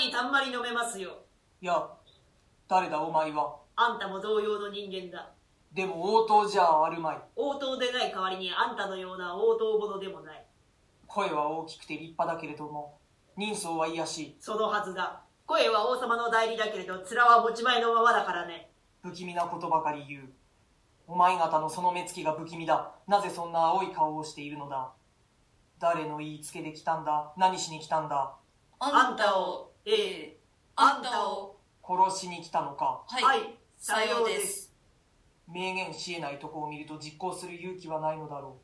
にたんまり飲めますよ。いや、誰だお前は？あんたも同様の人間だ。でも応答じゃあるまい。応答でない代わりにあんたのような応答者でもない。声は大きくて立派だけれども、人相は卑しい。そのはずだ。声は王様の代理だけれど、面は持ち前のままだからね。不気味なことばかり言う。お前方のその目つきが不気味だ。なぜそんな青い顔をしているのだ。誰の言いつけで来たんだ何しに来たんだあんたを、ええ、あんたを、殺しに来たのかはい、はい、さようです。明言し得ないとこを見ると実行する勇気はないのだろ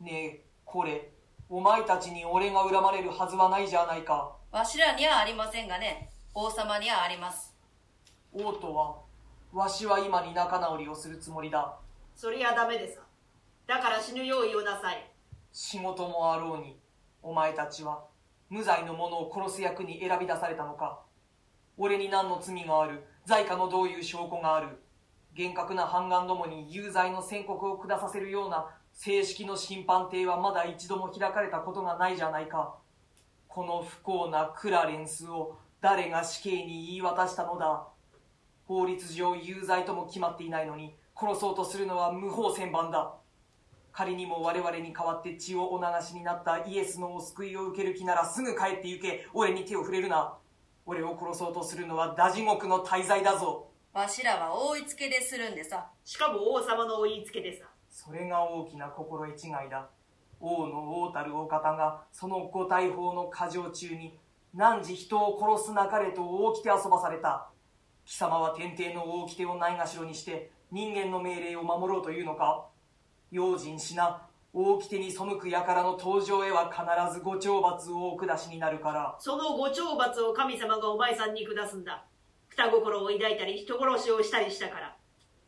う。ねえ、これ、お前たちに俺が恨まれるはずはないじゃないか。わしらにはありませんがね王様にはあります王とは、わしは今に仲直りをするつもりだ。そりゃダメでさ。だから死ぬ用意をなさい。仕事もあろうに、お前たちは、無罪の者を殺す役に選び出されたのか。俺に何の罪がある？罪かのどういう証拠がある？厳格な判官どもに有罪の宣告を下させるような正式の審判廷はまだ一度も開かれたことがないじゃないか。この不幸なクラレンスを誰が死刑に言い渡したのだ？法律上有罪とも決まっていないのに殺そうとするのは無法千番だ仮にも我々に代わって血をお流しになったイエスのお救いを受ける気ならすぐ帰って行け。俺に手を触れるな。俺を殺そうとするのは大地獄の大罪だぞ。わしらは追いつけでするんでさ。しかも王様のお言いつけでさ。それが大きな心得違いだ。王の王たるお方がそのご大法の過剰中に汝人を殺すなかれと大きて遊ばされた。貴様は天帝の大きてをないがしろにして人間の命令を守ろうというのか？用心しな。大きてに背く輩の登場へは必ずご懲罰をお下しになるから。そのご懲罰を神様がお前さんに下すんだ。二心を抱いたり人殺しをしたりしたから。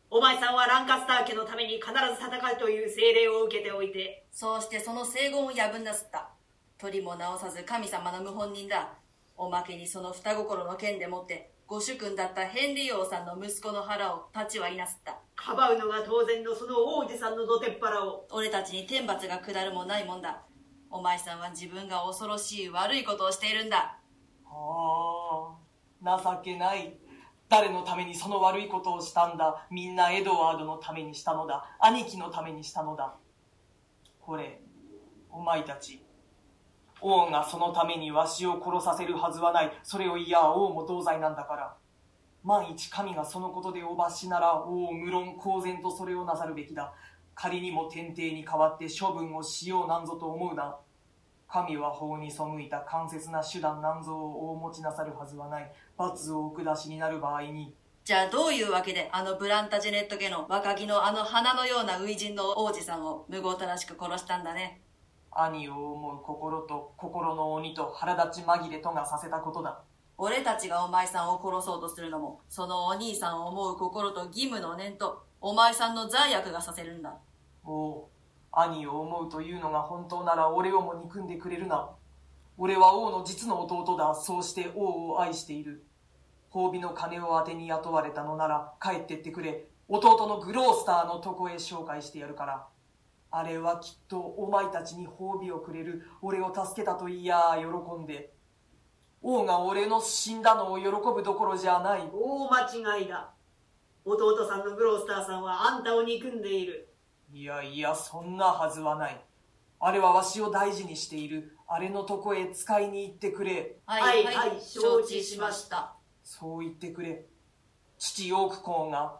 お前さんはランカスター家のために必ず戦うという精霊を受けておいて、そうしてその聖言を破んなすった。取りも直さず神様の謀反人だ。おまけにその二心の剣でもってご主君だったヘンリー王さんの息子の腹を立ち割りなすった。かばうのが当然のその王子さんのどてっぱらを。俺たちに天罰が下るもないもんだ。お前さんは自分が恐ろしい悪いことをしているんだ。ああ情けない。誰のためにその悪いことをしたんだ？みんなエドワードのためにしたのだ。兄貴のためにしたのだ。これお前たち王がそのためにわしを殺させるはずはない。それをいや王も同罪なんだから。万一神がそのことでお罰しなら王無論公然とそれをなさるべきだ。仮にも天帝に代わって処分をしようなんぞと思うな。神は法に背いた間接な手段なんぞをお持ちなさるはずはない。罰をお下しになる場合に。じゃあどういうわけであのブランタジェネット家の若木のあの花のような初陣の王子さんを無謀たらしく殺したんだね。兄を思う心と心の鬼と腹立ち紛れとがさせたことだ。俺たちがお前さんを殺そうとするのもそのお兄さんを思う心と義務の念とお前さんの罪悪がさせるんだ。おう兄を思うというのが本当なら俺をも憎んでくれるな。俺は王の実の弟だ。そうして王を愛している。褒美の金を当てに雇われたのなら帰ってってくれ。弟のグロースターのとこへ紹介してやるからあれはきっとお前たちに褒美をくれる。俺を助けたといや喜んで。王が俺の死んだのを喜ぶどころじゃない。大間違いだ。弟さんのグロースターさんはあんたを憎んでいる。いやいやそんなはずはない。あれはわしを大事にしている。あれのとこへ使いに行ってくれ。はいはい承知しました。そう言ってくれ。父ヨーク公が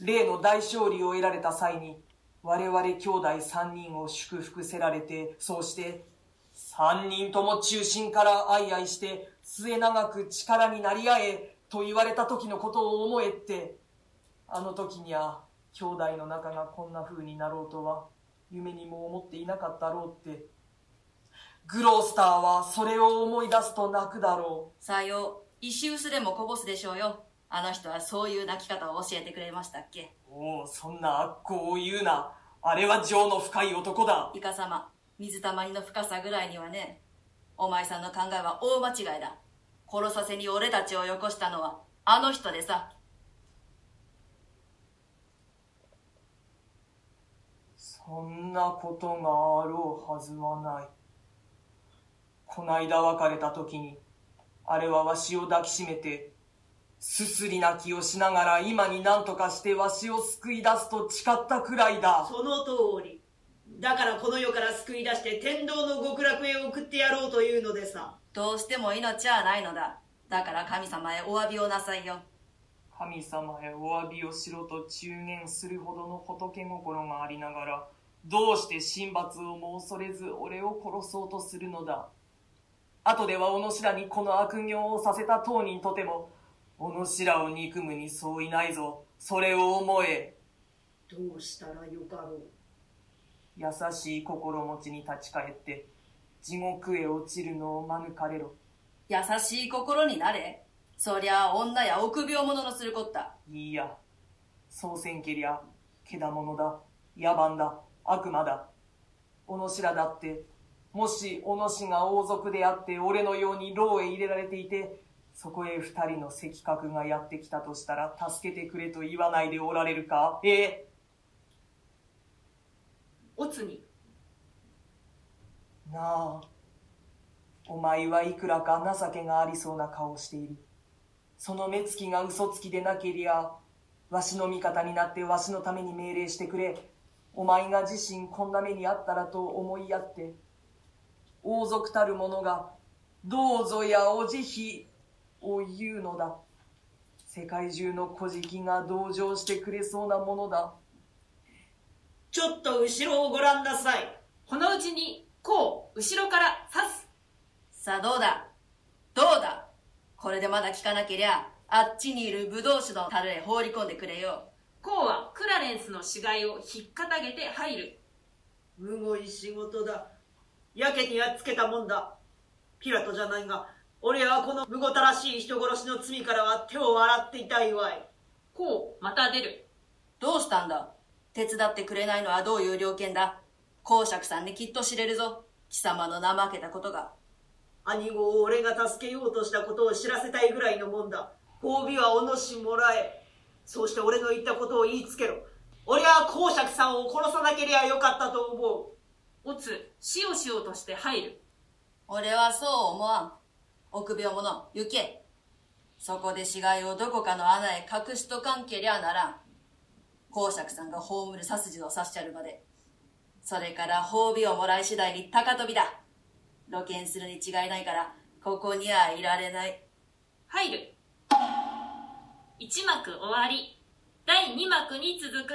例の大勝利を得られた際に我々兄弟3人を祝福せられてそうして3人とも中心から相愛して末永く力になり合えと言われた時のことを思えってあの時には兄弟の仲がこんな風になろうとは夢にも思っていなかったろうってグロースターはそれを思い出すと泣くだろう。さよう。石臼でもこぼすでしょうよ。あの人はそういう泣き方を教えてくれましたっけ？おおそんな悪行を言うなあれは情の深い男だ。イカ様水たまりの深さぐらいにはねお前さんの考えは大間違いだ。殺させに俺たちをよこしたのはあの人でさ。そんなことがあろうはずはない。こないだ別れた時にあれはわしを抱きしめてすすり泣きをしながら今に何とかしてわしを救い出すと誓ったくらいだ。その通り。だからこの世から救い出して天道の極楽へ送ってやろうというのでさ。どうしても命はないのだ。だから神様へお詫びをなさいよ。神様へお詫びをしろと中言するほどの仏心がありながらどうして神罰をも恐れず俺を殺そうとするのだ。後ではお主らにこの悪行をさせた当人とてもお主らを憎むにそういないぞ。それを思え。どうしたらよかろう。優しい心持ちに立ち返って地獄へ落ちるのを免れろ。優しい心になれ。そりゃ女や臆病者のするこった。いいや。そうせんけりゃけだものだ。野蛮だ。悪魔だ。お主らだってもしお主が王族であって俺のように牢へ入れられていてそこへ二人の赤角がやってきたとしたら助けてくれと言わないでおられるか？え？えおつになあ。お前はいくらか情けがありそうな顔をしている。その目つきが嘘つきでなけりゃわしの味方になってわしのために命令してくれ。お前が自身こんな目にあったらと思いやって。王族たる者がどうぞやお慈悲を言うのだ。世界中の古事記が同情してくれそうなものだ。ちょっと後ろをご覧なさい。このうちにこう後ろから刺す。さあどうだ？どうだ？これでまだ聞かなけりゃあっちにいるブドウ酒の樽へ放り込んでくれよ。こうはクラレンスの死骸を引っかたげて入る。むごい仕事だ。やけにやっつけたもんだ。ピラトじゃないが俺はこのむごたらしい人殺しの罪からは手を洗っていたいわい。こうまた出る。どうしたんだ？手伝ってくれないのはどういう了見だ？公爵さんにきっと知れるぞ。貴様の怠けたことが。兄子を俺が助けようとしたことを知らせたいぐらいのもんだ。褒美はおのしもらえ。そうして俺の言ったことを言いつけろ。俺は公爵さんを殺さなけりゃよかったと思う。おつ死をしようとして入る。俺はそう思わん臆病者行け。そこで死骸をどこかの穴へ隠しとかんけりゃならん。公爵さんが葬る殺筋を刺しちゃるまで。それから褒美をもらい次第に高飛びだ。露見するに違いないからここにはいられない。入る。一幕終わり。第二幕に続く。